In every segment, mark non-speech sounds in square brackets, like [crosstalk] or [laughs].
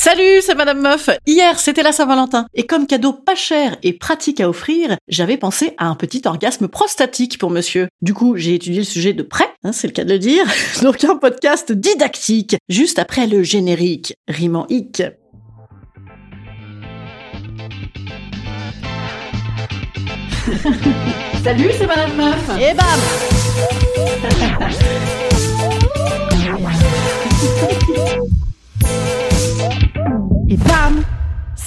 Salut, c'est Madame Meuf. Hier, c'était la Saint-Valentin. Et comme cadeau pas cher et pratique à offrir, j'avais pensé à un petit orgasme prostatique pour monsieur. Du coup, j'ai étudié le sujet de près, hein, c'est le cas de le dire. [laughs] Donc un podcast didactique, juste après le générique, rimant hic. Salut, c'est Madame Meuf. Et bam [laughs]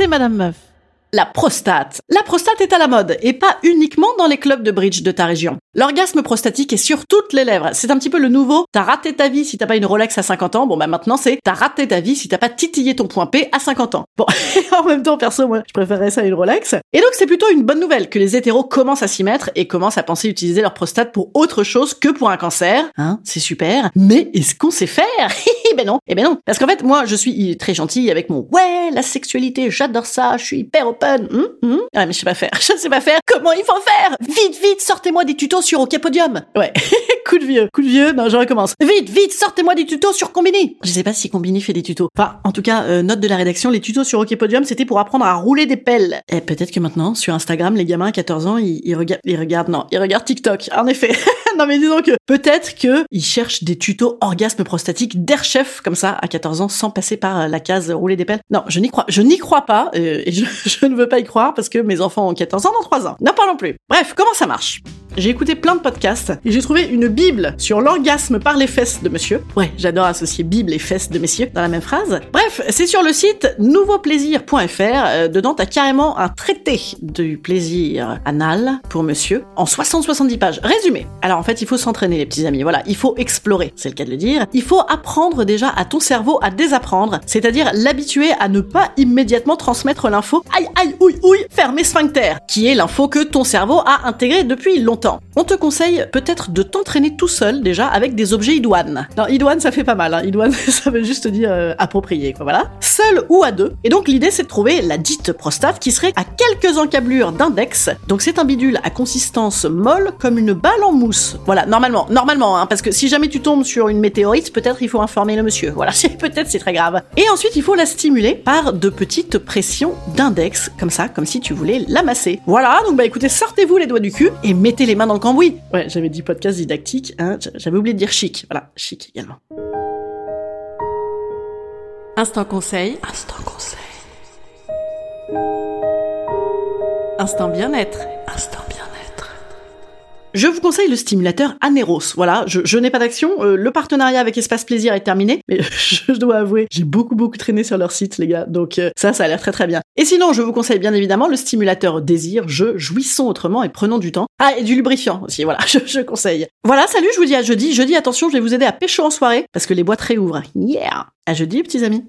C'est Madame Meuf. La prostate. La prostate est à la mode, et pas uniquement dans les clubs de bridge de ta région. L'orgasme prostatique est sur toutes les lèvres. C'est un petit peu le nouveau. T'as raté ta vie si t'as pas une Rolex à 50 ans. Bon bah maintenant c'est t'as raté ta vie si t'as pas titillé ton point P à 50 ans. Bon, [laughs] en même temps perso moi je préférerais ça à une Rolex. Et donc c'est plutôt une bonne nouvelle que les hétéros commencent à s'y mettre et commencent à penser utiliser leur prostate pour autre chose que pour un cancer. Hein, c'est super. Mais est-ce qu'on sait faire? [laughs] Ben non. Eh ben non. Parce qu'en fait moi je suis très gentille avec mon ouais la sexualité j'adore ça je suis hyper open. Hum, hum. Ah mais je sais pas faire. [laughs] Je sais pas faire. Comment il faut faire? Vite vite sortez-moi des tutos sur OK Podium. Ouais. [laughs] coup de vieux. Coup de vieux. Non, je recommence. Vite, vite, sortez-moi des tutos sur Combini. Je sais pas si Combini fait des tutos. Enfin, en tout cas, euh, note de la rédaction, les tutos sur OK Podium, c'était pour apprendre à rouler des pelles. Et peut-être que maintenant, sur Instagram, les gamins à 14 ans, ils, ils regardent, ils regardent, non, ils regardent TikTok. En effet. [laughs] non, mais disons que peut-être que ils cherchent des tutos orgasme prostatique d'air chef, comme ça, à 14 ans, sans passer par euh, la case rouler des pelles. Non, je n'y crois, je n'y crois pas, euh, et je, [laughs] je ne veux pas y croire parce que mes enfants ont 14 ans dans 3 ans. N'en parlons plus. Bref, comment ça marche? J'ai écouté plein de podcasts et j'ai trouvé une bible sur l'orgasme par les fesses de monsieur. Ouais, j'adore associer bible et fesses de messieurs dans la même phrase. Bref, c'est sur le site nouveauplaisir.fr. Euh, dedans, t'as carrément un traité du plaisir anal pour monsieur en 60-70 pages. Résumé. Alors en fait, il faut s'entraîner les petits amis. Voilà, il faut explorer, c'est le cas de le dire. Il faut apprendre déjà à ton cerveau à désapprendre, c'est-à-dire l'habituer à ne pas immédiatement transmettre l'info aïe aïe ouille ouille fermé sphincter, qui est l'info que ton cerveau a intégré depuis On te conseille peut-être de t'entraîner tout seul déjà avec des objets idoines. Non, idoine ça fait pas mal, hein. idoine [laughs] ça veut juste dire euh, approprié, quoi, voilà. Seul ou à deux. Et donc l'idée c'est de trouver la dite prostate qui serait à quelques encablures d'index. Donc c'est un bidule à consistance molle comme une balle en mousse. Voilà, normalement, normalement, hein, parce que si jamais tu tombes sur une météorite, peut-être il faut informer le monsieur. Voilà, [laughs] peut-être c'est très grave. Et ensuite il faut la stimuler par de petites pressions d'index, comme ça, comme si tu voulais l'amasser. Voilà, donc bah écoutez, sortez-vous les doigts du cul et mettez les mains dans le cambouis. Ouais, j'avais dit podcast didactique, hein, j'avais oublié de dire chic. Voilà, chic également. Instant conseil. Instant conseil. Instant bien-être. Instant bien-être. Je vous conseille le stimulateur Aneros. Voilà, je, n'ai pas d'action. euh, le partenariat avec Espace Plaisir est terminé, mais [laughs] je dois avouer, j'ai beaucoup beaucoup traîné sur leur site, les gars. Donc euh, ça, ça a l'air très très bien. Et sinon, je vous conseille bien évidemment le stimulateur Désir. Je jouissons autrement et prenons du temps. Ah, et du lubrifiant aussi. Voilà, [laughs] je, je conseille. Voilà, salut. Je vous dis à jeudi. Jeudi, attention, je vais vous aider à pécho en soirée parce que les boîtes réouvrent. Yeah. À jeudi, petits amis.